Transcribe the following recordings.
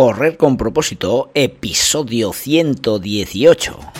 Correr con propósito, episodio 118.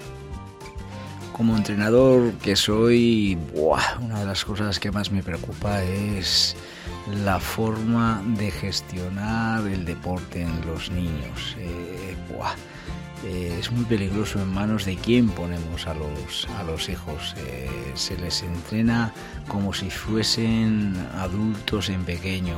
como entrenador que soy, una de las cosas que más me preocupa es la forma de gestionar el deporte en los niños. Eh, eh, es muy peligroso en manos de quién ponemos a los, a los hijos. Eh, se les entrena como si fuesen adultos en pequeño.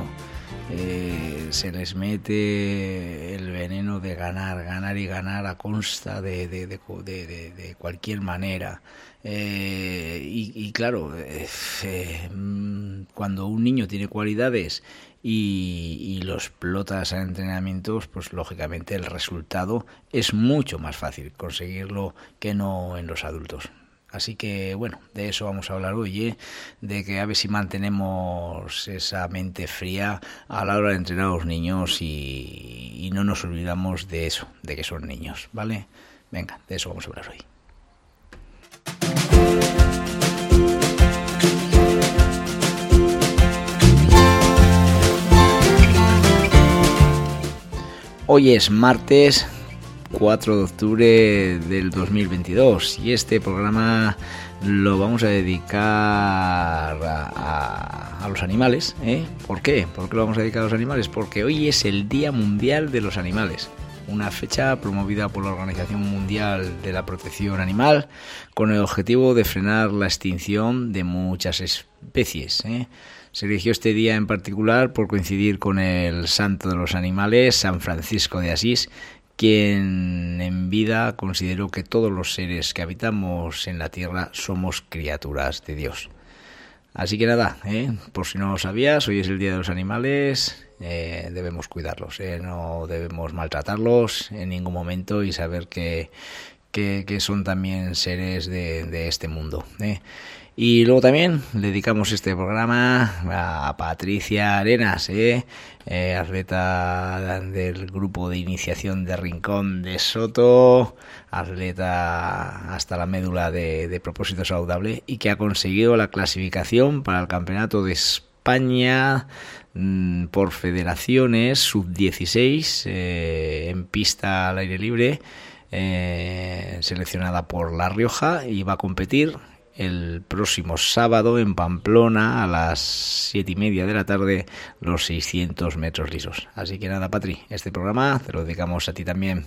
Eh, se les mete el veneno de ganar, ganar y ganar a consta de, de, cualquier manera. Eh, y, claro, eh, mm, cuando un niño tiene cualidades y, y lo explotas a entrenamientos, pues lógicamente el resultado es mucho más fácil conseguirlo que no en los adultos. Así que bueno, de eso vamos a hablar hoy, ¿eh? de que a ver si mantenemos esa mente fría a la hora de entrenar a los niños y, no nos olvidamos de eso, de que son niños, ¿vale? Venga, de eso vamos a hablar hoy. Hoy es martes 4 de octubre del 2022 y este programa lo vamos a dedicar a, los animales. ¿eh? ¿Por qué? ¿Por qué lo vamos a dedicar a los animales? Porque hoy es el Día Mundial de los Animales una fecha promovida por la Organización Mundial de la Protección Animal con el objetivo de frenar la extinción de muchas especies. ¿eh? Se eligió este día en particular por coincidir con el santo de los animales, San Francisco de Asís, quien en vida consideró que todos los seres que habitamos en la tierra somos criaturas de Dios. Así que nada, ¿eh? por si no lo sabías, hoy es el Día de los Animales, eh, debemos cuidarlos, ¿eh? no debemos maltratarlos en ningún momento y saber que, que, son también seres de, de este mundo. ¿Eh? Y luego también dedicamos este programa a Patricia Arenas, ¿eh? Eh, atleta del grupo de iniciación de Rincón de Soto, atleta hasta la médula de, propósito saludable y que ha conseguido la clasificación para el Campeonato de España mm, por federaciones sub-16 eh, en pista al aire libre. seleccionada por La Rioja y va a competir el próximo sábado en Pamplona a las siete y media de la tarde los 600 metros lisos. Así que nada, Patri, este programa te lo dedicamos a ti también.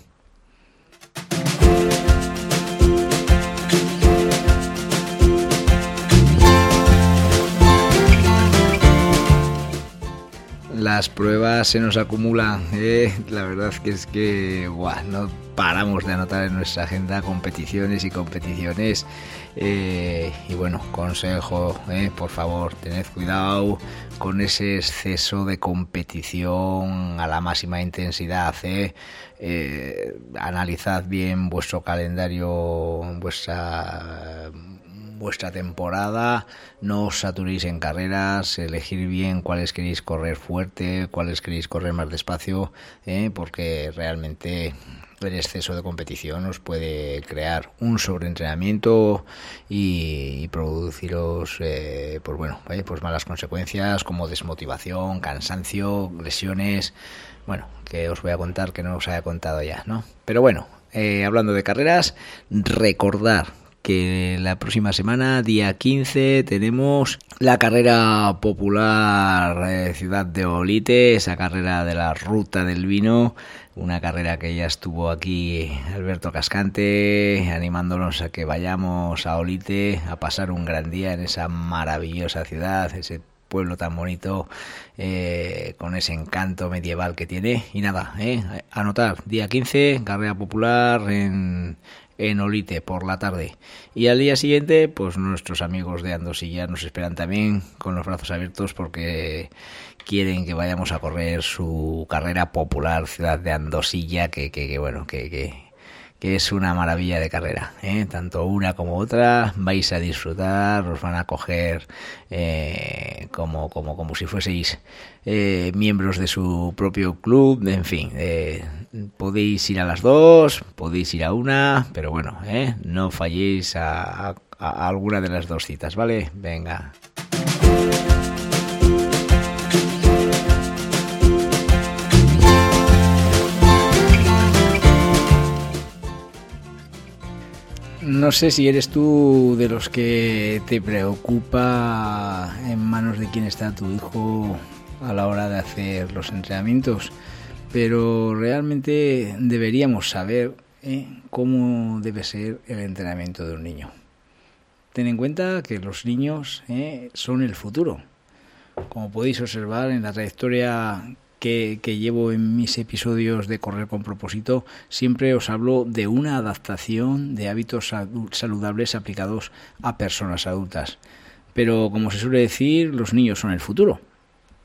las pruebas se nos acumulan. ¿eh? La verdad que es que no paramos de anotar en nuestra agenda competiciones y competiciones. Eh, y bueno, consejo, ¿eh? por favor, tened cuidado con ese exceso de competición a la máxima intensidad. analizad bien vuestro calendario, vuestra vuestra temporada, no os saturéis en carreras, elegir bien cuáles queréis correr fuerte, cuáles queréis correr más despacio, ¿eh? porque realmente el exceso de competición os puede crear un sobreentrenamiento y, produciros eh, pues bueno pues malas consecuencias como desmotivación cansancio lesiones. Bueno que os voy a contar que no os haya contado ya no pero bueno eh, hablando de carreras recordar que la próxima semana, día 15, tenemos la carrera popular eh, Ciudad de Olite, esa carrera de la ruta del vino, una carrera que ya estuvo aquí Alberto Cascante animándonos a que vayamos a Olite a pasar un gran día en esa maravillosa ciudad, ese pueblo tan bonito eh, con ese encanto medieval que tiene. Y nada, eh, anotar día 15 carrera popular en en Olite por la tarde. Y al día siguiente, pues nuestros amigos de Andosilla nos esperan también con los brazos abiertos porque quieren que vayamos a correr su carrera popular Ciudad de Andosilla, que, que, bueno, que, que que es una maravilla de carrera. ¿eh? Tanto una como otra vais a disfrutar, os van a coger eh, como, como, como si fueseis eh, miembros de su propio club, en fin. Eh, podéis ir a las dos, podéis ir a una, pero bueno, ¿eh? no falléis a, alguna de las dos citas, ¿vale? Venga. No sé si eres tú de los que te preocupa en manos de quién está tu hijo a la hora de hacer los entrenamientos, pero realmente deberíamos saber ¿eh? cómo debe ser el entrenamiento de un niño. Ten en cuenta que los niños ¿eh? son el futuro. Como podéis observar en la trayectoria que, llevo en mis episodios de Correr con propósito, siempre os hablo de una adaptación de hábitos saludables aplicados a personas adultas. Pero como se suele decir, los niños son el futuro.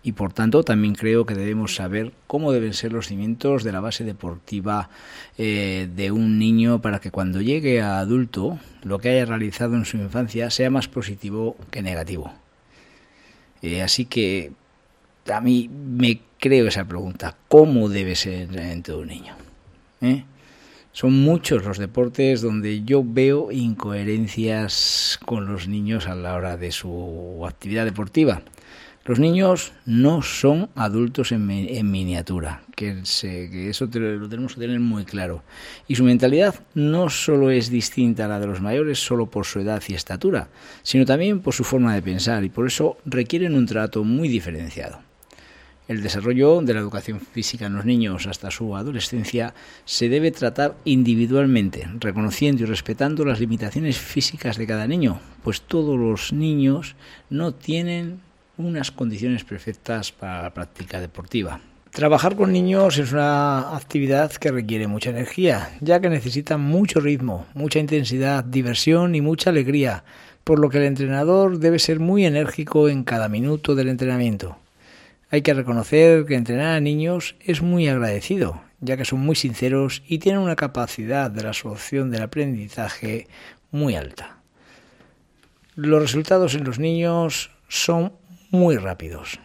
Y por tanto también creo que debemos saber cómo deben ser los cimientos de la base deportiva eh, de un niño para que cuando llegue a adulto lo que haya realizado en su infancia sea más positivo que negativo. Eh, así que a mí me creo esa pregunta, ¿cómo debe ser el entrenamiento de un niño? ¿Eh? Son muchos los deportes donde yo veo incoherencias con los niños a la hora de su actividad deportiva. Los niños no son adultos en, miniatura, que, se, que eso lo tenemos que tener muy claro. Y su mentalidad no solo es distinta a la de los mayores solo por su edad y estatura, sino también por su forma de pensar y por eso requieren un trato muy diferenciado. El desarrollo de la educación física en los niños hasta su adolescencia se debe tratar individualmente, reconociendo y respetando las limitaciones físicas de cada niño, pues todos los niños no tienen unas condiciones perfectas para la práctica deportiva. Trabajar con niños es una actividad que requiere mucha energía, ya que necesita mucho ritmo, mucha intensidad, diversión y mucha alegría, por lo que el entrenador debe ser muy enérgico en cada minuto del entrenamiento. Hay que reconocer que entrenar a niños es muy agradecido, ya que son muy sinceros y tienen una capacidad de la absorción del aprendizaje muy alta. Los resultados en los niños son muy rápidos.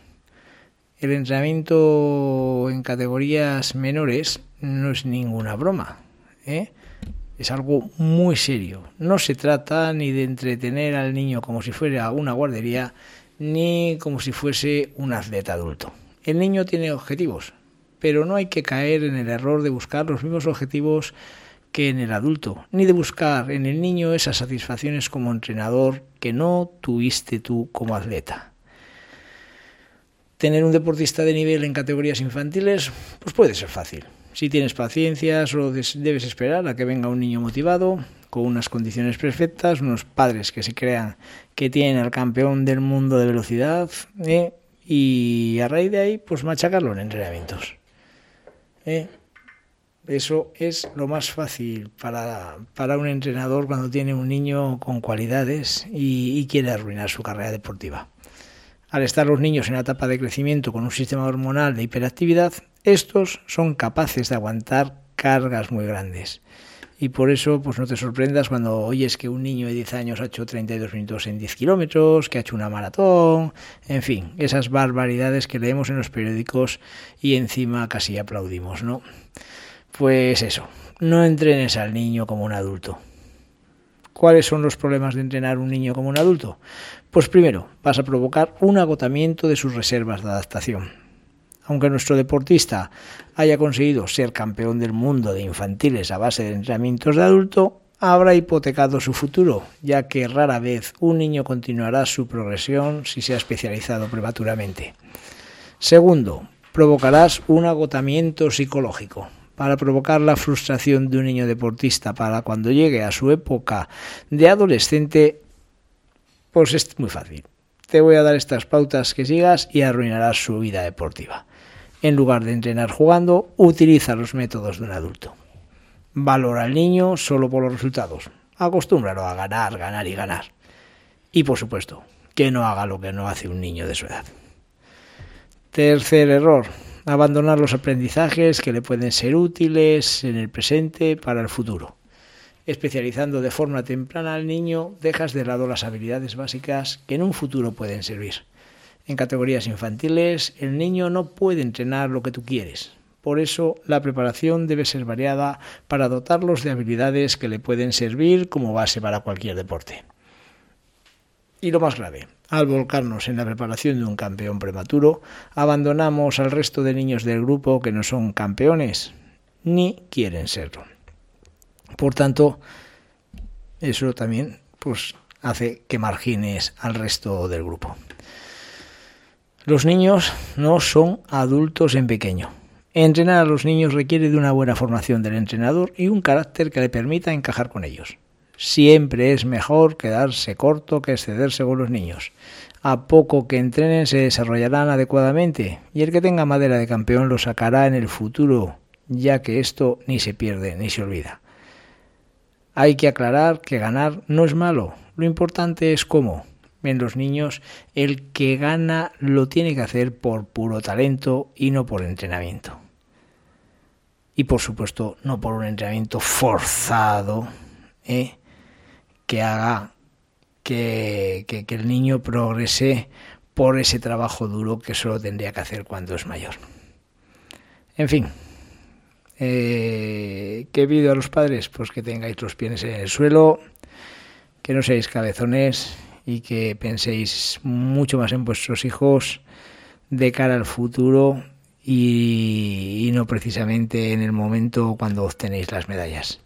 El entrenamiento en categorías menores no es ninguna broma. ¿eh? Es algo muy serio. No se trata ni de entretener al niño como si fuera una guardería, ni como si fuese un atleta adulto. El niño tiene objetivos, pero no hay que caer en el error de buscar los mismos objetivos que en el adulto, ni de buscar en el niño esas satisfacciones como entrenador que no tuviste tú como atleta. Tener un deportista de nivel en categorías infantiles, pues puede ser fácil. Si tienes paciencia, solo debes esperar a que venga un niño motivado, con unas condiciones perfectas, unos padres que se crean que tienen al campeón del mundo de velocidad ¿eh? y a raíz de ahí pues machacarlo en entrenamientos. ¿eh? Eso es lo más fácil para, para un entrenador cuando tiene un niño con cualidades y, y quiere arruinar su carrera deportiva. Al estar los niños en la etapa de crecimiento con un sistema hormonal de hiperactividad, estos son capaces de aguantar cargas muy grandes. Y por eso, pues no te sorprendas cuando oyes que un niño de 10 años ha hecho 32 minutos en 10 kilómetros, que ha hecho una maratón, en fin, esas barbaridades que leemos en los periódicos y encima casi aplaudimos, ¿no? Pues eso, no entrenes al niño como un adulto. ¿Cuáles son los problemas de entrenar un niño como un adulto? Pues primero, vas a provocar un agotamiento de sus reservas de adaptación aunque nuestro deportista haya conseguido ser campeón del mundo de infantiles a base de entrenamientos de adulto, habrá hipotecado su futuro, ya que rara vez un niño continuará su progresión si se ha especializado prematuramente. Segundo, provocarás un agotamiento psicológico. Para provocar la frustración de un niño deportista para cuando llegue a su época de adolescente, pues es muy fácil. Te voy a dar estas pautas que sigas y arruinarás su vida deportiva. En lugar de entrenar jugando, utiliza los métodos de un adulto. Valora al niño solo por los resultados. Acostúmbralo a ganar, ganar y ganar. Y por supuesto, que no haga lo que no hace un niño de su edad. Tercer error, abandonar los aprendizajes que le pueden ser útiles en el presente para el futuro. Especializando de forma temprana al niño, dejas de lado las habilidades básicas que en un futuro pueden servir. En categorías infantiles, el niño no puede entrenar lo que tú quieres. Por eso, la preparación debe ser variada para dotarlos de habilidades que le pueden servir como base para cualquier deporte. Y lo más grave, al volcarnos en la preparación de un campeón prematuro, abandonamos al resto de niños del grupo que no son campeones ni quieren serlo. Por tanto, eso también pues, hace que margines al resto del grupo. Los niños no son adultos en pequeño. Entrenar a los niños requiere de una buena formación del entrenador y un carácter que le permita encajar con ellos. Siempre es mejor quedarse corto que excederse con los niños. A poco que entrenen se desarrollarán adecuadamente y el que tenga madera de campeón lo sacará en el futuro, ya que esto ni se pierde ni se olvida. Hay que aclarar que ganar no es malo, lo importante es cómo en los niños, el que gana lo tiene que hacer por puro talento y no por entrenamiento. Y por supuesto, no por un entrenamiento forzado ¿eh? que haga que, que, el niño progrese por ese trabajo duro que solo tendría que hacer cuando es mayor. En fin, eh, ¿qué pido a los padres? Pues que tengáis los pies en el suelo, que no seáis cabezones y que penséis mucho más en vuestros hijos de cara al futuro y, no precisamente en el momento cuando obtenéis las medallas.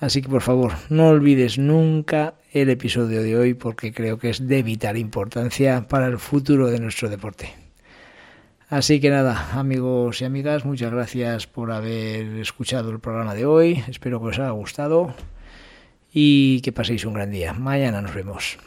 Así que por favor, no olvides nunca el episodio de hoy porque creo que es de vital importancia para el futuro de nuestro deporte. Así que nada, amigos y amigas, muchas gracias por haber escuchado el programa de hoy. Espero que os haya gustado y que paséis un gran día. Mañana nos vemos.